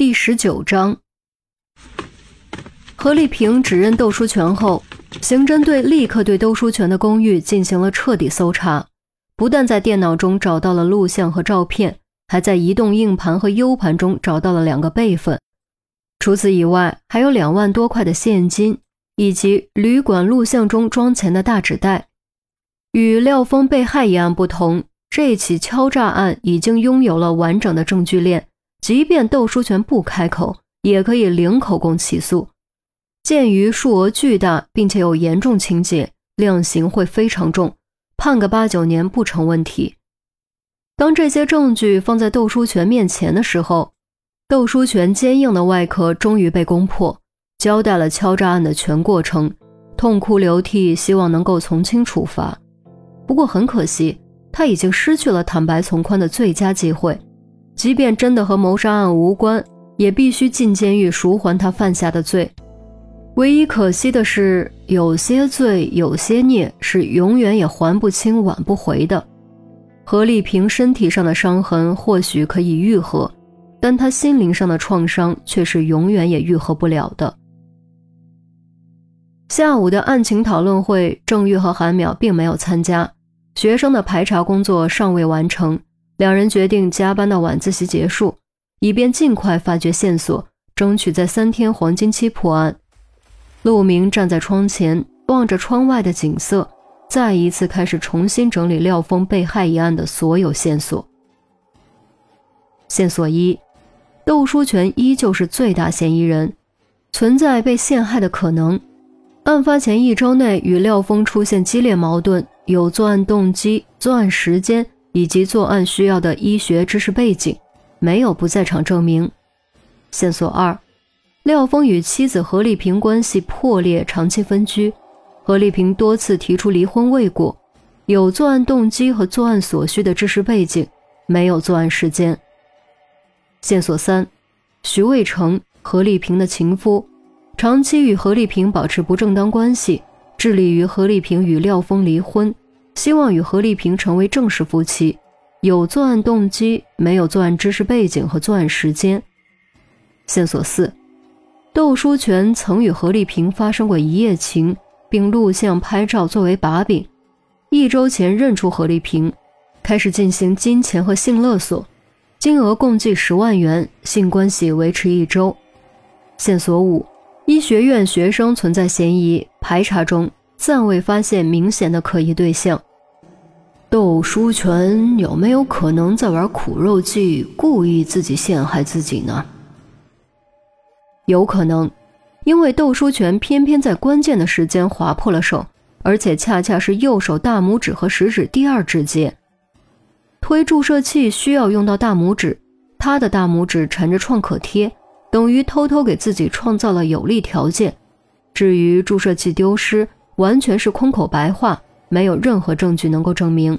第十九章，何丽萍指认窦书全后，刑侦队立刻对窦书全的公寓进行了彻底搜查，不但在电脑中找到了录像和照片，还在移动硬盘和 U 盘中找到了两个备份。除此以外，还有两万多块的现金，以及旅馆录像中装钱的大纸袋。与廖峰被害一案不同，这起敲诈案已经拥有了完整的证据链。即便窦书全不开口，也可以零口供起诉。鉴于数额巨大，并且有严重情节，量刑会非常重，判个八九年不成问题。当这些证据放在窦书全面前的时候，窦书全坚硬的外壳终于被攻破，交代了敲诈案的全过程，痛哭流涕，希望能够从轻处罚。不过很可惜，他已经失去了坦白从宽的最佳机会。即便真的和谋杀案无关，也必须进监狱赎还他犯下的罪。唯一可惜的是，有些罪、有些孽是永远也还不清、挽不回的。何丽萍身体上的伤痕或许可以愈合，但她心灵上的创伤却是永远也愈合不了的。下午的案情讨论会，郑玉和韩淼并没有参加，学生的排查工作尚未完成。两人决定加班到晚自习结束，以便尽快发掘线索，争取在三天黄金期破案。陆明站在窗前，望着窗外的景色，再一次开始重新整理廖峰被害一案的所有线索。线索一：窦书全依旧是最大嫌疑人，存在被陷害的可能。案发前一周内与廖峰出现激烈矛盾，有作案动机、作案时间。以及作案需要的医学知识背景，没有不在场证明。线索二：廖峰与妻子何丽萍关系破裂，长期分居。何丽萍多次提出离婚未果，有作案动机和作案所需的知识背景，没有作案时间。线索三：徐卫成，何丽萍的情夫，长期与何丽萍保持不正当关系，致力于何丽萍与廖峰离婚。希望与何丽萍成为正式夫妻，有作案动机，没有作案知识背景和作案时间。线索四：窦书全曾与何丽萍发生过一夜情，并录像拍照作为把柄。一周前认出何丽萍，开始进行金钱和性勒索，金额共计十万元，性关系维持一周。线索五：医学院学生存在嫌疑，排查中。暂未发现明显的可疑对象。窦书全有没有可能在玩苦肉计，故意自己陷害自己呢？有可能，因为窦书全偏偏在关键的时间划破了手，而且恰恰是右手大拇指和食指第二指节。推注射器需要用到大拇指，他的大拇指缠着创可贴，等于偷偷给自己创造了有利条件。至于注射器丢失，完全是空口白话，没有任何证据能够证明。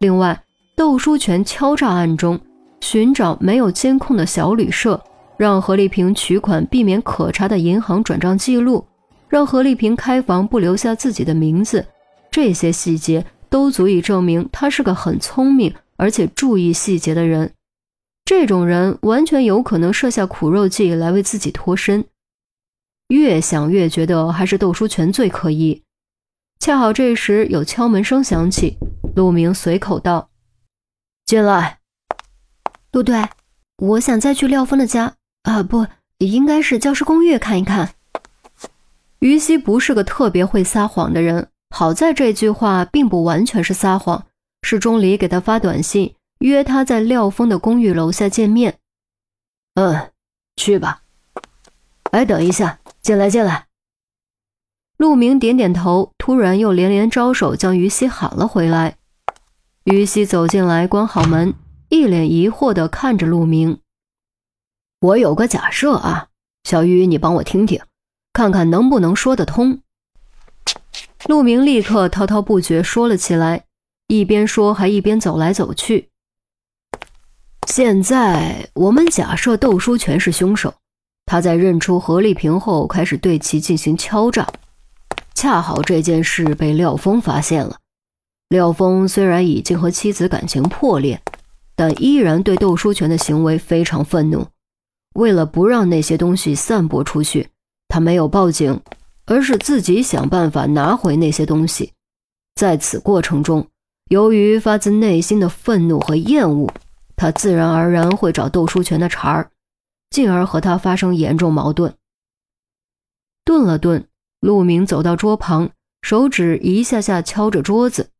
另外，窦书全敲诈案中寻找没有监控的小旅社，让何丽萍取款避免可查的银行转账记录，让何丽萍开房不留下自己的名字，这些细节都足以证明他是个很聪明而且注意细节的人。这种人完全有可能设下苦肉计来为自己脱身。越想越觉得还是窦书全最可疑。恰好这时有敲门声响起，陆明随口道：“进来。”陆队，我想再去廖峰的家啊，不，应该是教师公寓看一看。于西不是个特别会撒谎的人，好在这句话并不完全是撒谎，是钟离给他发短信约他在廖峰的公寓楼下见面。嗯，去吧。哎，等一下。进来，进来。陆明点点头，突然又连连招手，将于西喊了回来。于西走进来，关好门，一脸疑惑地看着陆明。我有个假设啊，小鱼，你帮我听听，看看能不能说得通。陆明立刻滔滔不绝说了起来，一边说还一边走来走去。现在我们假设窦书全是凶手。他在认出何丽萍后，开始对其进行敲诈。恰好这件事被廖峰发现了。廖峰虽然已经和妻子感情破裂，但依然对窦书全的行为非常愤怒。为了不让那些东西散播出去，他没有报警，而是自己想办法拿回那些东西。在此过程中，由于发自内心的愤怒和厌恶，他自然而然会找窦书全的茬儿，进而和他发生严重矛盾。顿了顿，陆明走到桌旁，手指一下下敲着桌子。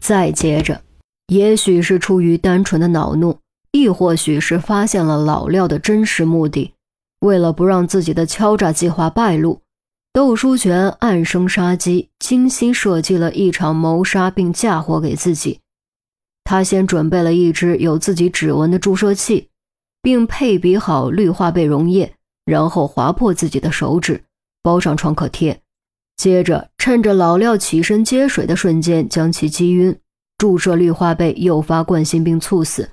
再接着，也许是出于单纯的恼怒，亦或许是发现了老廖的真实目的，为了不让自己的敲诈计划败露。窦书全暗生杀机，精心设计了一场谋杀，并嫁祸给自己。他先准备了一只有自己指纹的注射器，并配比好氯化钡溶液，然后划破自己的手指，包上创可贴。接着，趁着老廖起身接水的瞬间，将其击晕，注射氯化钡，诱发冠心病猝死。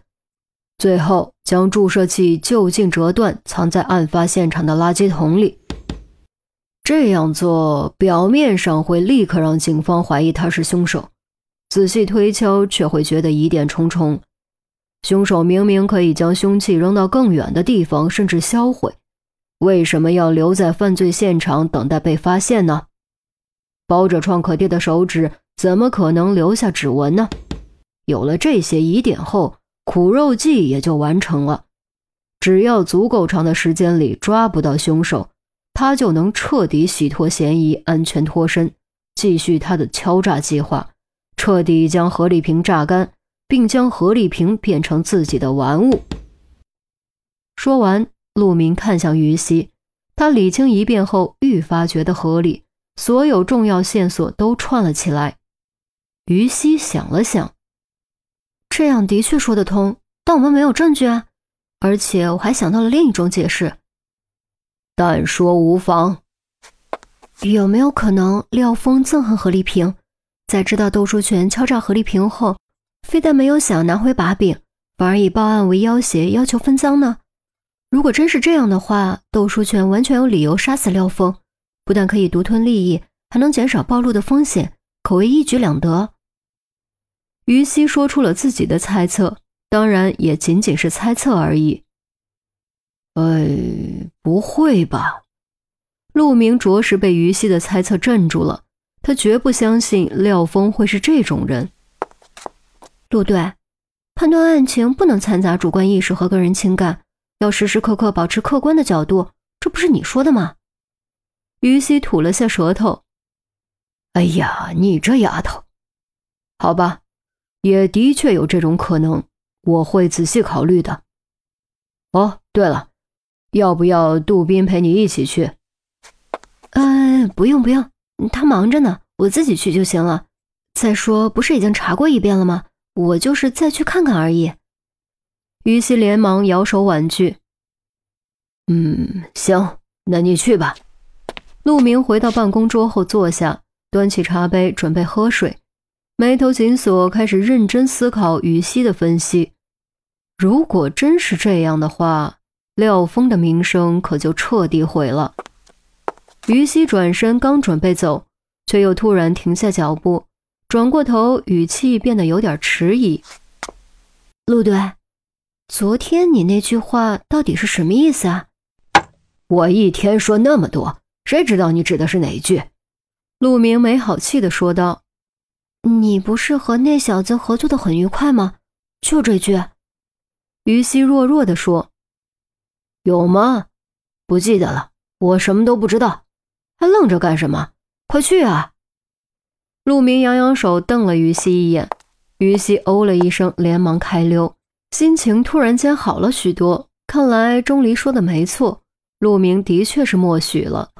最后，将注射器就近折断，藏在案发现场的垃圾桶里。这样做表面上会立刻让警方怀疑他是凶手，仔细推敲却会觉得疑点重重。凶手明明可以将凶器扔到更远的地方，甚至销毁，为什么要留在犯罪现场等待被发现呢？包着创可贴的手指怎么可能留下指纹呢？有了这些疑点后，苦肉计也就完成了。只要足够长的时间里抓不到凶手。他就能彻底洗脱嫌疑，安全脱身，继续他的敲诈计划，彻底将何丽萍榨干，并将何丽萍变成自己的玩物。说完，陆明看向于西，他理清一遍后，愈发觉得合理，所有重要线索都串了起来。于西想了想，这样的确说得通，但我们没有证据啊，而且我还想到了另一种解释。但说无妨。有没有可能廖峰憎恨何丽萍，在知道窦书全敲诈何丽萍后，非但没有想拿回把柄，反而以报案为要挟，要求分赃呢？如果真是这样的话，窦书全完全有理由杀死廖峰，不但可以独吞利益，还能减少暴露的风险，可谓一举两得。于西说出了自己的猜测，当然也仅仅是猜测而已。哎，不会吧？陆明着实被于西的猜测镇住了，他绝不相信廖峰会是这种人。陆队，判断案情不能掺杂主观意识和个人情感，要时时刻刻保持客观的角度，这不是你说的吗？于西吐了下舌头。哎呀，你这丫头，好吧，也的确有这种可能，我会仔细考虑的。哦，对了。要不要杜斌陪你一起去？嗯，不用不用，他忙着呢，我自己去就行了。再说，不是已经查过一遍了吗？我就是再去看看而已。于西连忙摇手婉拒。嗯，行，那你去吧。陆明回到办公桌后坐下，端起茶杯准备喝水，眉头紧锁，开始认真思考于西的分析。如果真是这样的话。廖峰的名声可就彻底毁了。于西转身刚准备走，却又突然停下脚步，转过头，语气变得有点迟疑：“陆队，昨天你那句话到底是什么意思啊？”“我一天说那么多，谁知道你指的是哪一句？”陆明没好气的说道：“你不是和那小子合作的很愉快吗？就这句。”于西弱弱的说。有吗？不记得了，我什么都不知道，还愣着干什么？快去啊！陆明扬扬手，瞪了于西一眼。于西哦了一声，连忙开溜，心情突然间好了许多。看来钟离说的没错，陆明的确是默许了。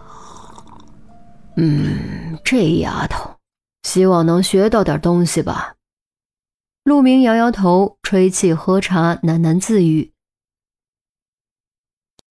嗯，这丫头，希望能学到点东西吧。陆明摇摇头，吹气喝茶，喃喃自语。